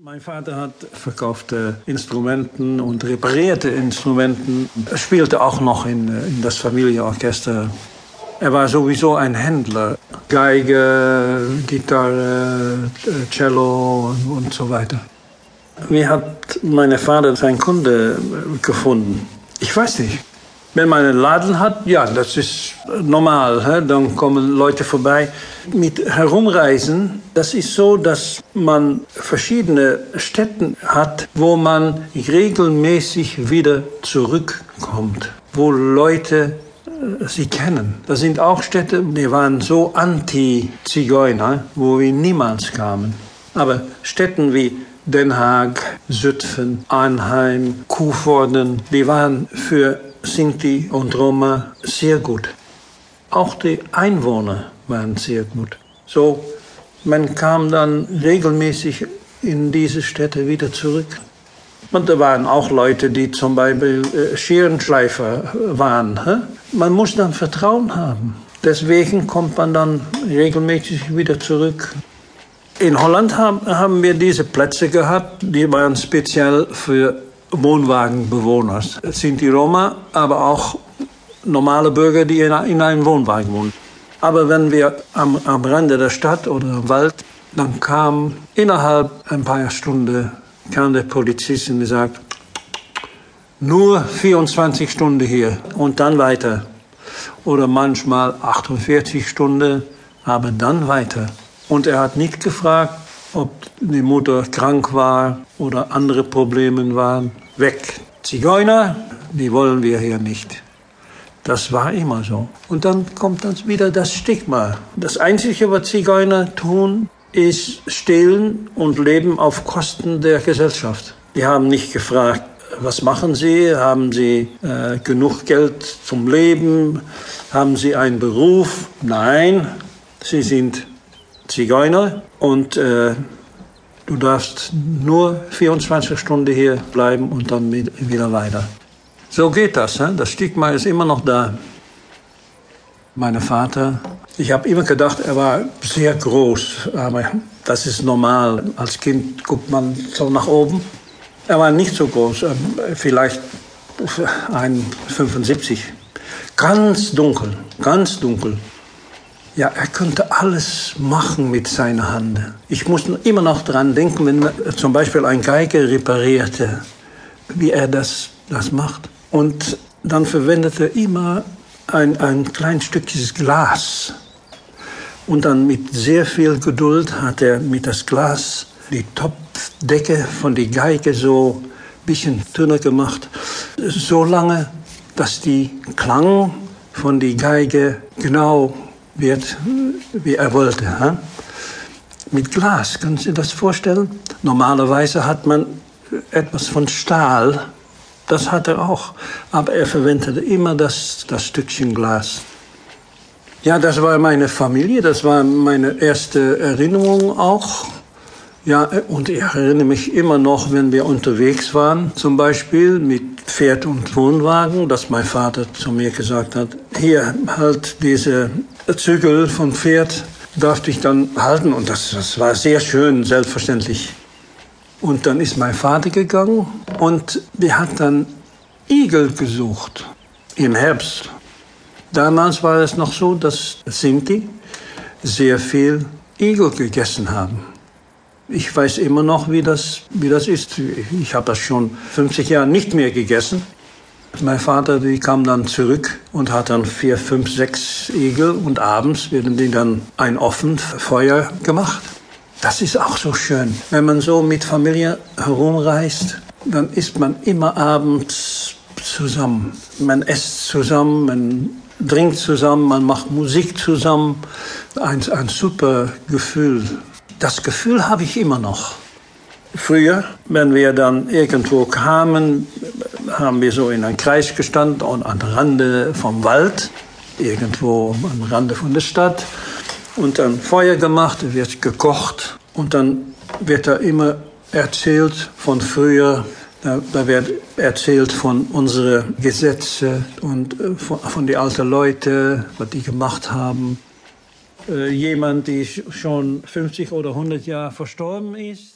Mein Vater hat verkaufte Instrumenten und reparierte Instrumenten. Er spielte auch noch in, in das Familienorchester. Er war sowieso ein Händler. Geige, Gitarre, Cello und so weiter. Wie hat mein Vater seinen Kunde gefunden? Ich weiß nicht. Wenn man einen Laden hat, ja, das ist normal. He? Dann kommen Leute vorbei. Mit Herumreisen, das ist so, dass man verschiedene Städte hat, wo man regelmäßig wieder zurückkommt, wo Leute äh, sie kennen. Das sind auch Städte, die waren so anti-Zigeuner, wo wir niemals kamen. Aber Städten wie Den Haag, Zutphen, Arnheim, Koevoorden, die waren für Sinti und Roma sehr gut. Auch die Einwohner waren sehr gut. So, man kam dann regelmäßig in diese Städte wieder zurück. Und da waren auch Leute, die zum Beispiel äh, Scherenschleifer waren. Man muss dann Vertrauen haben. Deswegen kommt man dann regelmäßig wieder zurück. In Holland haben wir diese Plätze gehabt, die waren speziell für Wohnwagenbewohner. Es sind die Roma, aber auch normale Bürger, die in einem Wohnwagen wohnen. Aber wenn wir am, am Rande der Stadt oder im Wald, dann kam innerhalb ein paar Stunden kam der Polizist und sagt, nur 24 Stunden hier und dann weiter. Oder manchmal 48 Stunden, aber dann weiter. Und er hat nicht gefragt, ob die Mutter krank war oder andere Probleme waren weg. Zigeuner, die wollen wir hier nicht. Das war immer so. Und dann kommt dann wieder das Stigma. Das Einzige, was Zigeuner tun, ist stehlen und leben auf Kosten der Gesellschaft. Die haben nicht gefragt, was machen Sie? Haben Sie äh, genug Geld zum Leben? Haben Sie einen Beruf? Nein, Sie sind Zigeuner und äh, Du darfst nur 24 Stunden hier bleiben und dann wieder weiter. So geht das. Das Stigma ist immer noch da. Mein Vater, ich habe immer gedacht, er war sehr groß, aber das ist normal. Als Kind guckt man so nach oben. Er war nicht so groß, ähm, vielleicht 1,75. Ganz dunkel, ganz dunkel. Ja, er könnte alles machen mit seiner Hand. Ich muss immer noch daran denken, wenn man zum Beispiel ein Geige reparierte, wie er das, das macht. Und dann verwendete er immer ein, ein klein Stückchen Glas. Und dann mit sehr viel Geduld hat er mit das Glas die Topfdecke von der Geige so ein bisschen dünner gemacht. So lange, dass die Klang von der Geige genau wird, wie er wollte. He? Mit Glas, können Sie das vorstellen? Normalerweise hat man etwas von Stahl, das hat er auch, aber er verwendete immer das, das Stückchen Glas. Ja, das war meine Familie, das war meine erste Erinnerung auch. Ja, und ich erinnere mich immer noch, wenn wir unterwegs waren, zum Beispiel mit Pferd und Wohnwagen, dass mein Vater zu mir gesagt hat, hier halt diese Zügel vom Pferd, darf ich dann halten. Und das, das war sehr schön, selbstverständlich. Und dann ist mein Vater gegangen und der hat dann Igel gesucht im Herbst. Damals war es noch so, dass Sinti sehr viel Igel gegessen haben. Ich weiß immer noch, wie das, wie das ist. Ich habe das schon 50 Jahre nicht mehr gegessen. Mein Vater, die kam dann zurück und hat dann vier, fünf, sechs Igel und abends werden die dann ein offen Feuer gemacht. Das ist auch so schön. Wenn man so mit Familie herumreist, dann ist man immer abends zusammen. Man isst zusammen, man trinkt zusammen, man macht Musik zusammen. Ein, ein super Gefühl. Das Gefühl habe ich immer noch. Früher, wenn wir dann irgendwo kamen, haben wir so in einem Kreis gestanden und am Rande vom Wald, irgendwo am Rande von der Stadt. Und dann Feuer gemacht, wird gekocht und dann wird da immer erzählt von früher. Da, da wird erzählt von unseren Gesetzen und äh, von, von den alten Leuten, was die gemacht haben. Äh, jemand, die schon 50 oder 100 Jahre verstorben ist.